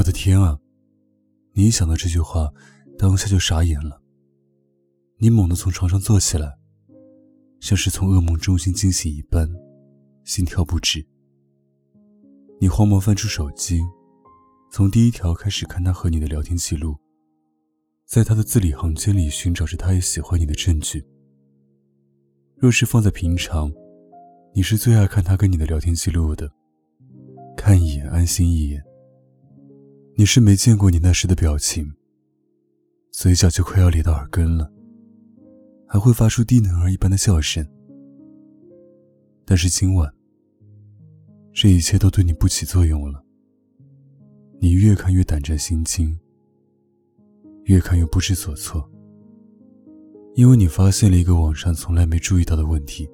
我的天啊！你一想到这句话，当下就傻眼了。你猛地从床上坐起来，像是从噩梦中心惊醒一般，心跳不止。你慌忙翻出手机，从第一条开始看他和你的聊天记录，在他的字里行间里寻找着他也喜欢你的证据。若是放在平常，你是最爱看他跟你的聊天记录的，看一眼安心一眼。你是没见过你那时的表情，嘴角就快要咧到耳根了。还会发出低能儿一般的笑声，但是今晚，这一切都对你不起作用了。你越看越胆战心惊，越看越不知所措，因为你发现了一个网上从来没注意到的问题。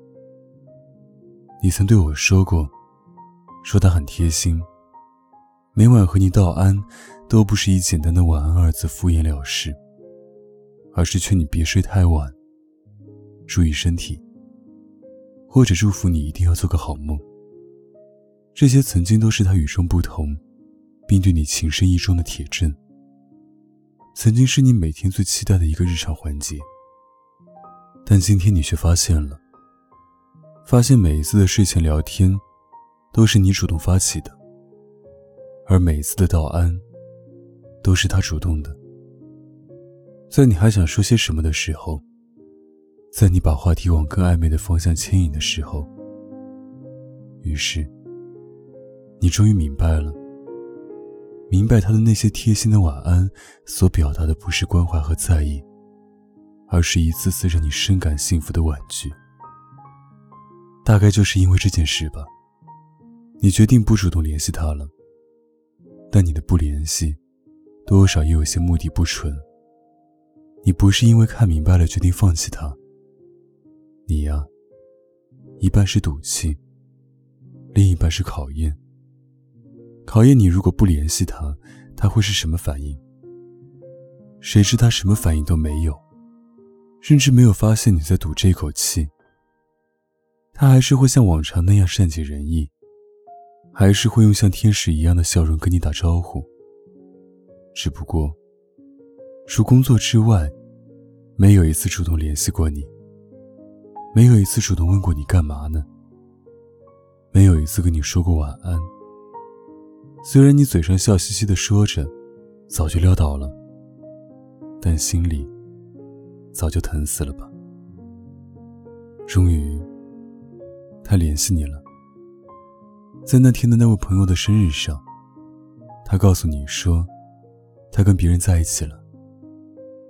你曾对我说过，说他很贴心，每晚和你道安，都不是以简单的晚安二字敷衍了事，而是劝你别睡太晚。注意身体，或者祝福你一定要做个好梦。这些曾经都是他与众不同，并对你情深意重的铁证。曾经是你每天最期待的一个日常环节，但今天你却发现了，发现每一次的睡前聊天，都是你主动发起的，而每一次的道安，都是他主动的。在你还想说些什么的时候。在你把话题往更暧昧的方向牵引的时候，于是，你终于明白了。明白他的那些贴心的晚安，所表达的不是关怀和在意，而是一次次让你深感幸福的婉拒。大概就是因为这件事吧，你决定不主动联系他了。但你的不联系，多少也有些目的不纯。你不是因为看明白了决定放弃他。你呀，一半是赌气，另一半是考验。考验你，如果不联系他，他会是什么反应？谁知他什么反应都没有，甚至没有发现你在赌这口气。他还是会像往常那样善解人意，还是会用像天使一样的笑容跟你打招呼。只不过，除工作之外，没有一次主动联系过你。没有一次主动问过你干嘛呢？没有一次跟你说过晚安。虽然你嘴上笑嘻嘻的说着，早就撂倒了，但心里早就疼死了吧。终于，他联系你了。在那天的那位朋友的生日上，他告诉你说，他跟别人在一起了。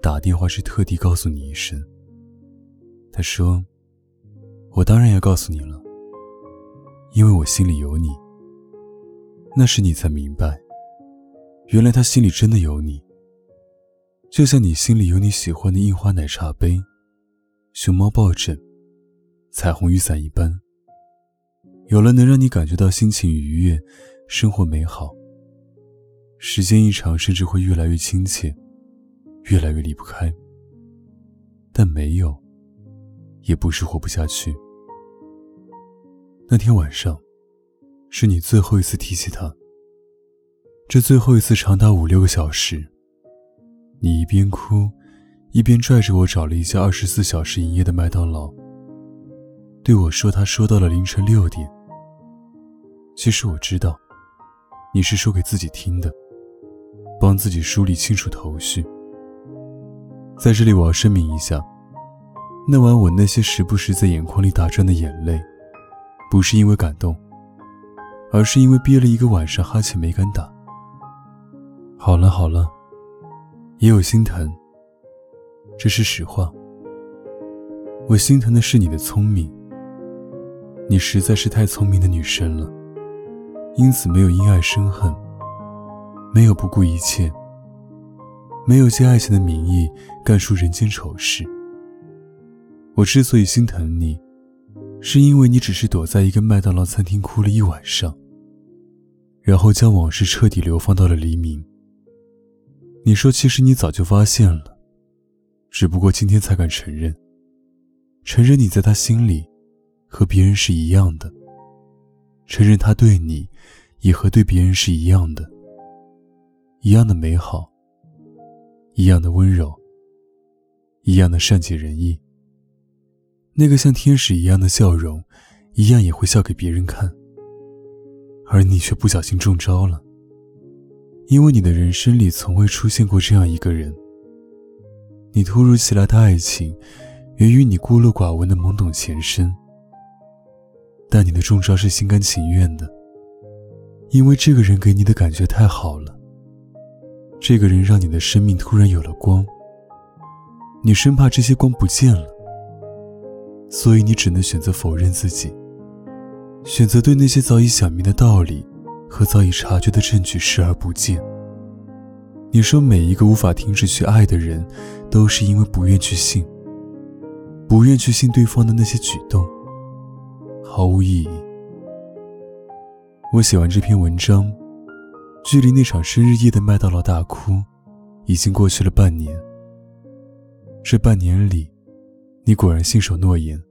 打电话是特地告诉你一声。他说。我当然要告诉你了，因为我心里有你。那时你才明白，原来他心里真的有你。就像你心里有你喜欢的印花奶茶杯、熊猫抱枕、彩虹雨伞一般。有了能让你感觉到心情愉悦、生活美好，时间一长，甚至会越来越亲切，越来越离不开。但没有，也不是活不下去。那天晚上，是你最后一次提起他。这最后一次长达五六个小时，你一边哭，一边拽着我找了一家二十四小时营业的麦当劳，对我说他说到了凌晨六点。其实我知道，你是说给自己听的，帮自己梳理清楚头绪。在这里，我要声明一下，那晚我那些时不时在眼眶里打转的眼泪。不是因为感动，而是因为憋了一个晚上哈欠没敢打。好了好了，也有心疼，这是实话。我心疼的是你的聪明，你实在是太聪明的女生了，因此没有因爱生恨，没有不顾一切，没有借爱情的名义干出人间丑事。我之所以心疼你。是因为你只是躲在一个麦当劳餐厅哭了一晚上，然后将往事彻底流放到了黎明。你说，其实你早就发现了，只不过今天才敢承认。承认你在他心里和别人是一样的，承认他对你也和对别人是一样的。一样的美好，一样的温柔，一样的善解人意。那个像天使一样的笑容，一样也会笑给别人看。而你却不小心中招了，因为你的人生里从未出现过这样一个人。你突如其来的爱情，源于你孤陋寡闻的懵懂前身。但你的中招是心甘情愿的，因为这个人给你的感觉太好了。这个人让你的生命突然有了光，你生怕这些光不见了，所以你只能选择否认自己。选择对那些早已想明的道理和早已察觉的证据视而不见。你说每一个无法停止去爱的人，都是因为不愿去信，不愿去信对方的那些举动，毫无意义。我写完这篇文章，距离那场生日夜的麦当劳大哭，已经过去了半年。这半年里，你果然信守诺言，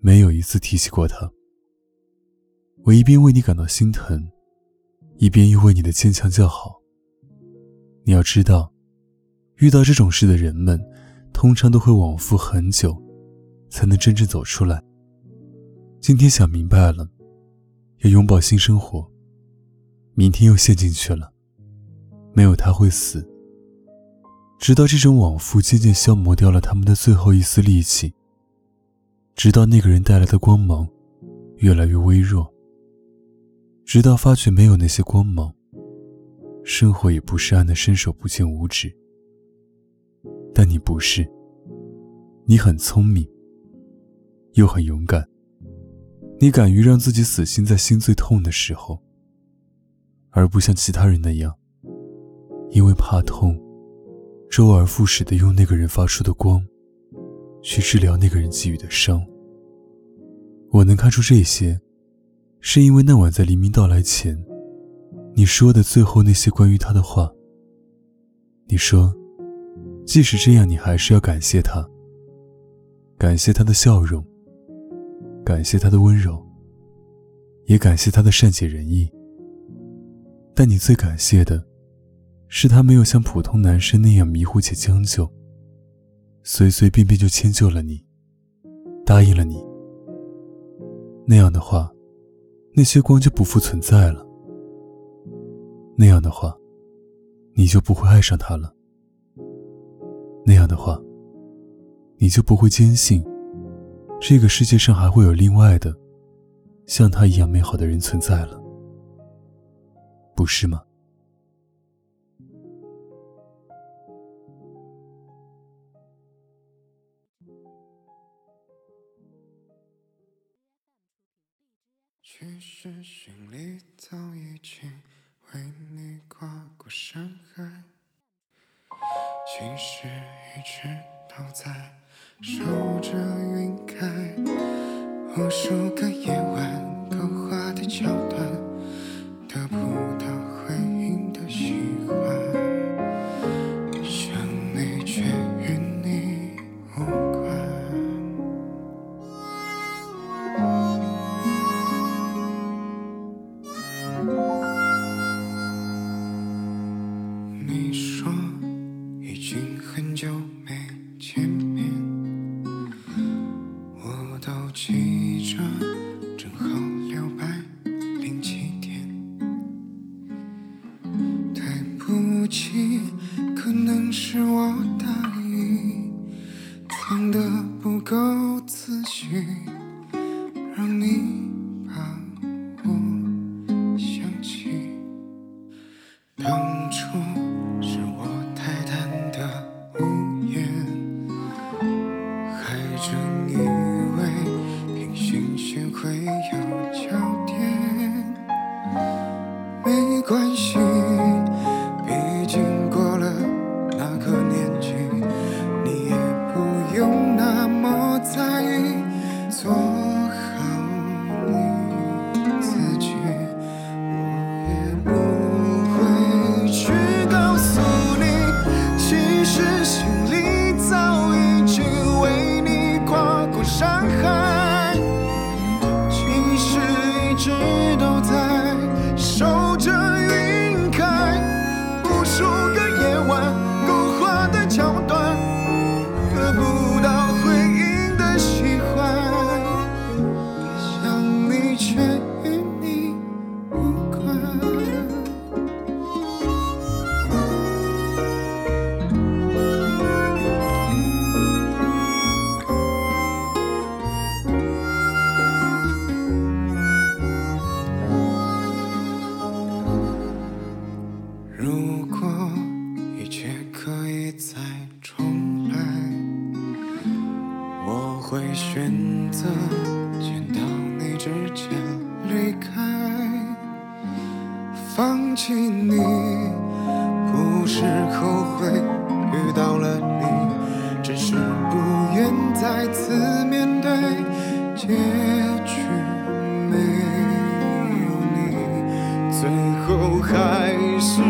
没有一次提起过他。我一边为你感到心疼，一边又为你的坚强叫好。你要知道，遇到这种事的人们，通常都会往复很久，才能真正走出来。今天想明白了，要拥抱新生活。明天又陷进去了，没有他会死。直到这种往复渐渐消磨掉了他们的最后一丝力气，直到那个人带来的光芒越来越微弱。直到发觉没有那些光芒，生活也不是暗的伸手不见五指。但你不是，你很聪明，又很勇敢。你敢于让自己死心在心最痛的时候，而不像其他人那样，因为怕痛，周而复始的用那个人发出的光，去治疗那个人给予的伤。我能看出这些。是因为那晚在黎明到来前，你说的最后那些关于他的话。你说，即使这样，你还是要感谢他。感谢他的笑容，感谢他的温柔，也感谢他的善解人意。但你最感谢的，是他没有像普通男生那样迷糊且将就，随随便便就迁就了你，答应了你。那样的话。那些光就不复存在了。那样的话，你就不会爱上他了。那样的话，你就不会坚信，这个世界上还会有另外的，像他一样美好的人存在了，不是吗？其实心里早已经为你跨过山海，其实一直都在守着云开，无数个夜晚勾画的桥段，放弃你，不是后悔遇到了你，只是不愿再次面对结局没有你，最后还是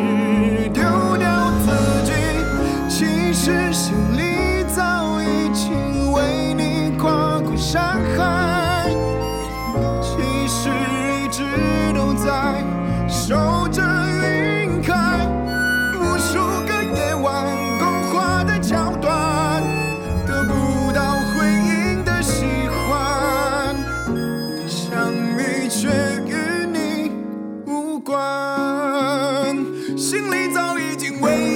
心里早已经为。